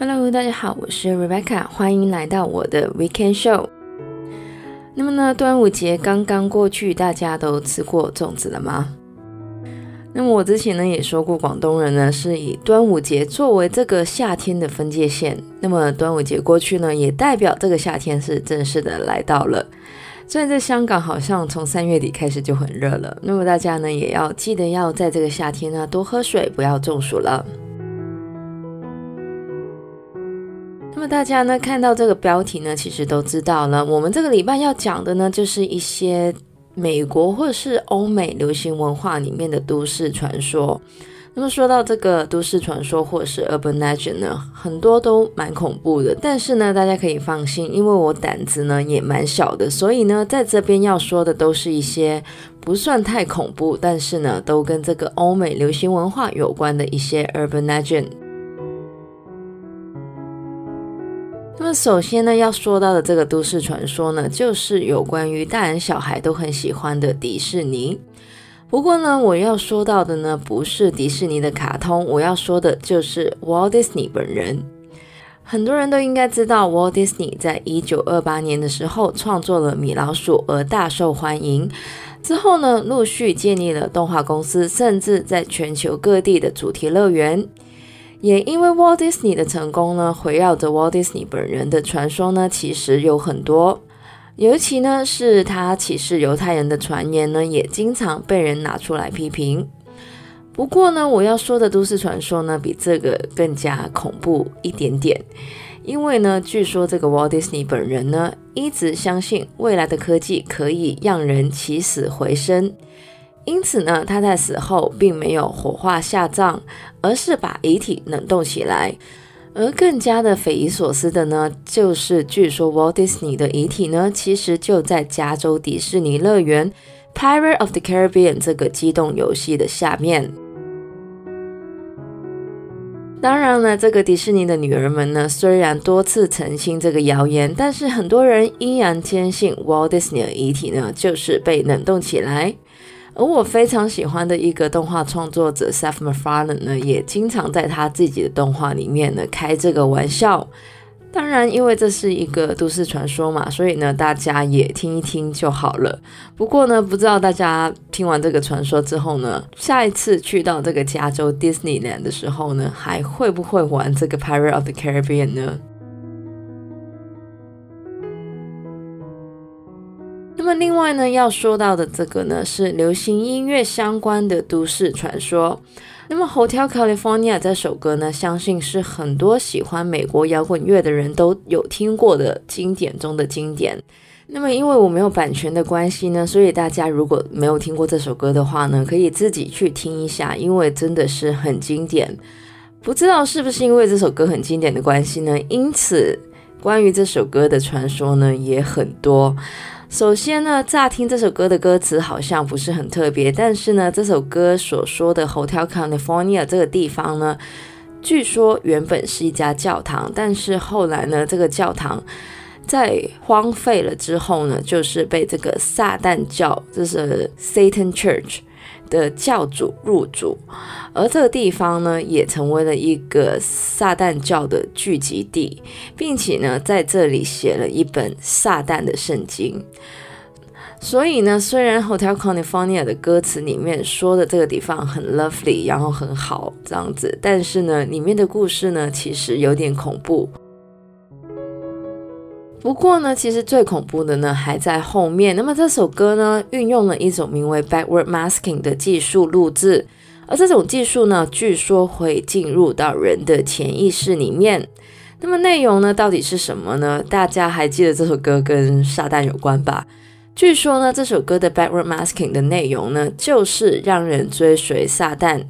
Hello，大家好，我是 Rebecca，欢迎来到我的 Weekend Show。那么呢，端午节刚刚过去，大家都吃过粽子了吗？那么我之前呢也说过，广东人呢是以端午节作为这个夏天的分界线。那么端午节过去呢，也代表这个夏天是正式的来到了。虽然在香港好像从三月底开始就很热了，那么大家呢也要记得要在这个夏天呢多喝水，不要中暑了。那么大家呢看到这个标题呢，其实都知道了，我们这个礼拜要讲的呢就是一些。美国或者是欧美流行文化里面的都市传说，那么说到这个都市传说或者是 urban legend 呢，很多都蛮恐怖的。但是呢，大家可以放心，因为我胆子呢也蛮小的，所以呢，在这边要说的都是一些不算太恐怖，但是呢，都跟这个欧美流行文化有关的一些 urban legend。那首先呢，要说到的这个都市传说呢，就是有关于大人小孩都很喜欢的迪士尼。不过呢，我要说到的呢，不是迪士尼的卡通，我要说的就是 Walt Disney 本人。很多人都应该知道，Walt Disney 在一九二八年的时候创作了米老鼠而大受欢迎，之后呢，陆续建立了动画公司，甚至在全球各地的主题乐园。也因为 Walt Disney 的成功呢，围绕着 Walt Disney 本人的传说呢，其实有很多。尤其呢，是他歧视犹太人的传言呢，也经常被人拿出来批评。不过呢，我要说的都市传说呢，比这个更加恐怖一点点。因为呢，据说这个 Walt Disney 本人呢，一直相信未来的科技可以让人起死回生。因此呢，他在死后并没有火化下葬，而是把遗体冷冻起来。而更加的匪夷所思的呢，就是据说 Walt Disney 的遗体呢，其实就在加州迪士尼乐园《Pirate of the Caribbean》这个机动游戏的下面。当然了，这个迪士尼的女儿们呢，虽然多次澄清这个谣言，但是很多人依然坚信 Walt Disney 的遗体呢，就是被冷冻起来。而我非常喜欢的一个动画创作者 Seth MacFarlane 呢，也经常在他自己的动画里面呢开这个玩笑。当然，因为这是一个都市传说嘛，所以呢大家也听一听就好了。不过呢，不知道大家听完这个传说之后呢，下一次去到这个加州 Disneyland 的时候呢，还会不会玩这个 Pirate of the Caribbean 呢？那么另外呢，要说到的这个呢，是流行音乐相关的都市传说。那么《Hotel California》这首歌呢，相信是很多喜欢美国摇滚乐的人都有听过的经典中的经典。那么因为我没有版权的关系呢，所以大家如果没有听过这首歌的话呢，可以自己去听一下，因为真的是很经典。不知道是不是因为这首歌很经典的关系呢？因此关于这首歌的传说呢，也很多。首先呢，乍听这首歌的歌词好像不是很特别，但是呢，这首歌所说的 Hotel California 这个地方呢，据说原本是一家教堂，但是后来呢，这个教堂在荒废了之后呢，就是被这个撒旦教，就是 Satan Church。的教主入主，而这个地方呢，也成为了一个撒旦教的聚集地，并且呢，在这里写了一本撒旦的圣经。所以呢，虽然 Hotel California 的歌词里面说的这个地方很 lovely，然后很好这样子，但是呢，里面的故事呢，其实有点恐怖。不过呢，其实最恐怖的呢还在后面。那么这首歌呢，运用了一种名为 backward masking 的技术录制，而这种技术呢，据说会进入到人的潜意识里面。那么内容呢，到底是什么呢？大家还记得这首歌跟撒旦有关吧？据说呢，这首歌的 backward masking 的内容呢，就是让人追随撒旦。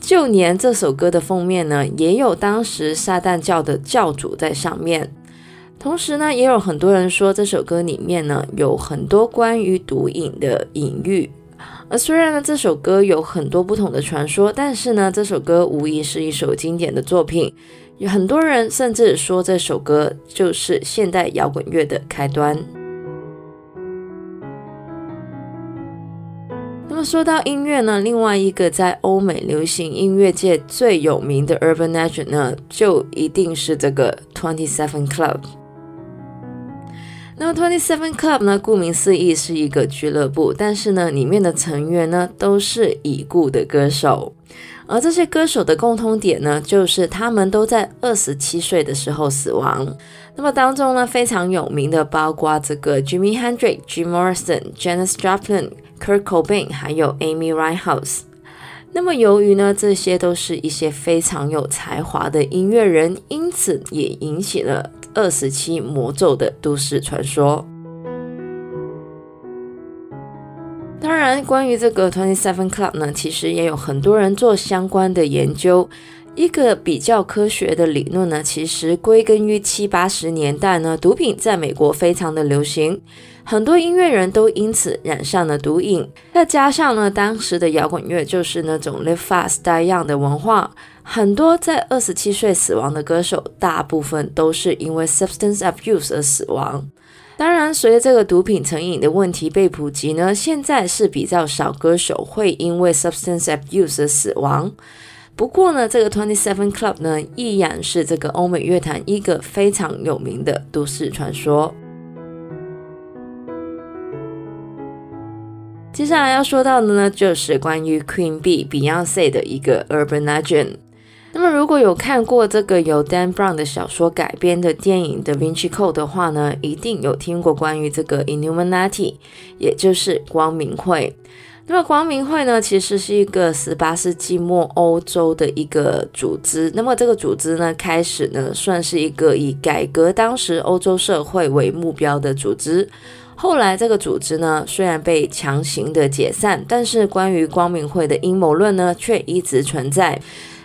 就连这首歌的封面呢，也有当时撒旦教的教主在上面。同时呢，也有很多人说这首歌里面呢，有很多关于毒瘾的隐喻。而虽然呢，这首歌有很多不同的传说，但是呢，这首歌无疑是一首经典的作品。有很多人甚至说这首歌就是现代摇滚乐的开端。那么说到音乐呢，另外一个在欧美流行音乐界最有名的 Urban Legend 呢，就一定是这个 Twenty Seven Club。那么 Twenty Seven Club 呢，顾名思义是一个俱乐部，但是呢，里面的成员呢都是已故的歌手，而这些歌手的共通点呢，就是他们都在二十七岁的时候死亡。那么当中呢，非常有名的包括这个 Jimi Hendrix、Jim Morrison、Janis Joplin、Kurt Cobain，还有 Amy Winehouse。那么由于呢，这些都是一些非常有才华的音乐人，因此也引起了。二十七魔咒的都市传说。当然，关于这个 Twenty Seven Club 呢，其实也有很多人做相关的研究。一个比较科学的理论呢，其实归根于七八十年代呢，毒品在美国非常的流行，很多音乐人都因此染上了毒瘾。再加上呢，当时的摇滚乐就是那种 Live Fast Die Young 的文化。很多在二十七岁死亡的歌手，大部分都是因为 substance abuse 而死亡。当然，随着这个毒品成瘾的问题被普及呢，现在是比较少歌手会因为 substance abuse 而死亡。不过呢，这个 Twenty Seven Club 呢，依然是这个欧美乐坛一个非常有名的都市传说。接下来要说到的呢，就是关于 Queen B Beyonce 的一个 Urban Legend。那么，如果有看过这个由 Dan Brown 的小说改编的电影《The Vinci Code》的话呢，一定有听过关于这个 Illuminati，也就是光明会。那么，光明会呢，其实是一个十八世纪末欧洲的一个组织。那么，这个组织呢，开始呢，算是一个以改革当时欧洲社会为目标的组织。后来，这个组织呢，虽然被强行的解散，但是关于光明会的阴谋论呢，却一直存在。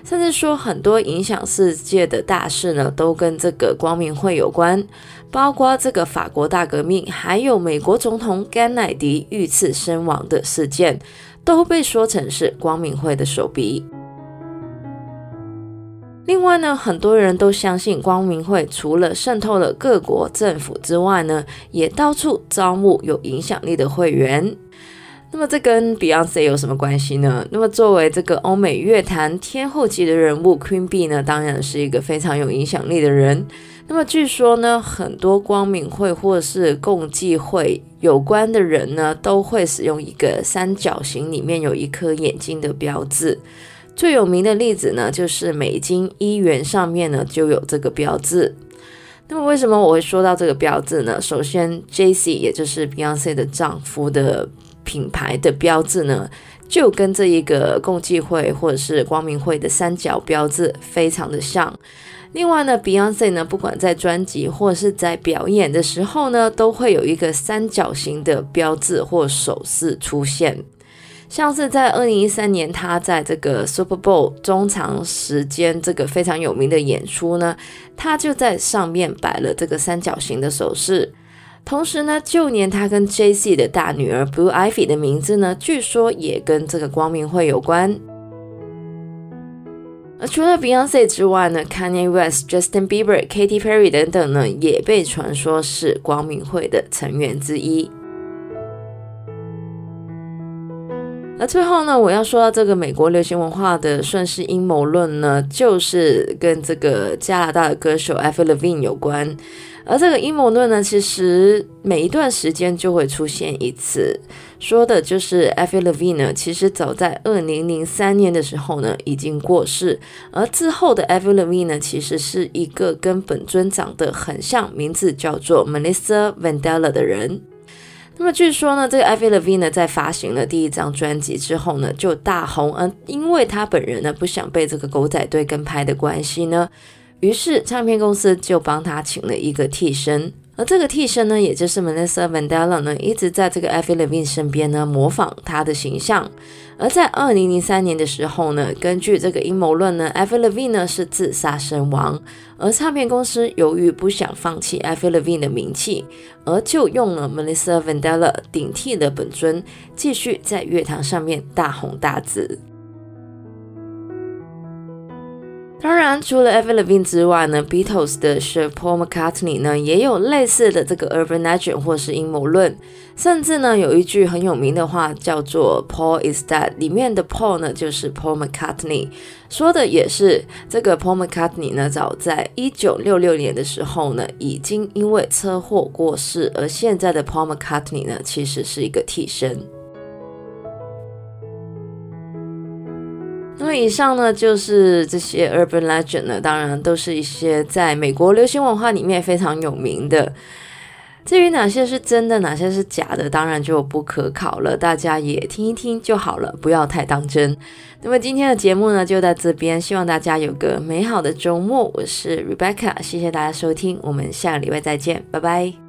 甚至说，很多影响世界的大事呢，都跟这个光明会有关，包括这个法国大革命，还有美国总统甘乃迪遇刺身亡的事件，都被说成是光明会的手笔。另外呢，很多人都相信光明会除了渗透了各国政府之外呢，也到处招募有影响力的会员。那么这跟 Beyonce 有什么关系呢？那么作为这个欧美乐坛天后级的人物，Queen B 呢，当然是一个非常有影响力的人。那么据说呢，很多光明会或是共济会有关的人呢，都会使用一个三角形里面有一颗眼睛的标志。最有名的例子呢，就是美金一元上面呢就有这个标志。那么为什么我会说到这个标志呢？首先，Jay-Z 也就是 Beyonce 的丈夫的。品牌的标志呢，就跟这一个共济会或者是光明会的三角标志非常的像。另外呢，Beyonce 呢，不管在专辑或者是在表演的时候呢，都会有一个三角形的标志或手势出现。像是在二零一三年，他在这个 Super Bowl 中长时间这个非常有名的演出呢，他就在上面摆了这个三角形的手势。同时呢，就连他跟 Jay-Z 的大女儿 Blue Ivy 的名字呢，据说也跟这个光明会有关。而除了 Beyonce 之外呢，Kanye West、Justin Bieber、Katy Perry 等等呢，也被传说是光明会的成员之一。而最后呢，我要说到这个美国流行文化的顺势阴谋论呢，就是跟这个加拿大的歌手 Avril v i n 有关。而这个阴谋论呢，其实每一段时间就会出现一次，说的就是 Avril v i n 呢，其实早在二零零三年的时候呢，已经过世，而之后的 Avril v i n 呢，其实是一个跟本尊长得很像，名字叫做 Melissa Vandela 的人。那么据说呢，这个 Avril v 呢，在发行了第一张专辑之后呢，就大红，嗯因为他本人呢，不想被这个狗仔队跟拍的关系呢。于是唱片公司就帮他请了一个替身，而这个替身呢，也就是 Melissa Vandella 呢，一直在这个 Avril Lavigne 身边呢，模仿他的形象。而在二零零三年的时候呢，根据这个阴谋论呢，Avril Lavigne 呢是自杀身亡，而唱片公司由于不想放弃 Avril Lavigne 的名气，而就用了 Melissa Vandella 顶替了本尊，继续在乐坛上面大红大紫。当然，除了 Evelyn 之外呢，Beatles 的 Sir Paul McCartney 呢也有类似的这个 urban legend 或是阴谋论，甚至呢有一句很有名的话叫做 Paul is dead，里面的 Paul 呢就是 Paul McCartney，说的也是这个 Paul McCartney 呢早在一九六六年的时候呢已经因为车祸过世，而现在的 Paul McCartney 呢其实是一个替身。那么以上呢，就是这些 urban legend 呢，当然都是一些在美国流行文化里面非常有名的。至于哪些是真的，哪些是假的，当然就不可考了，大家也听一听就好了，不要太当真。那么今天的节目呢，就到这边，希望大家有个美好的周末。我是 Rebecca，谢谢大家收听，我们下个礼拜再见，拜拜。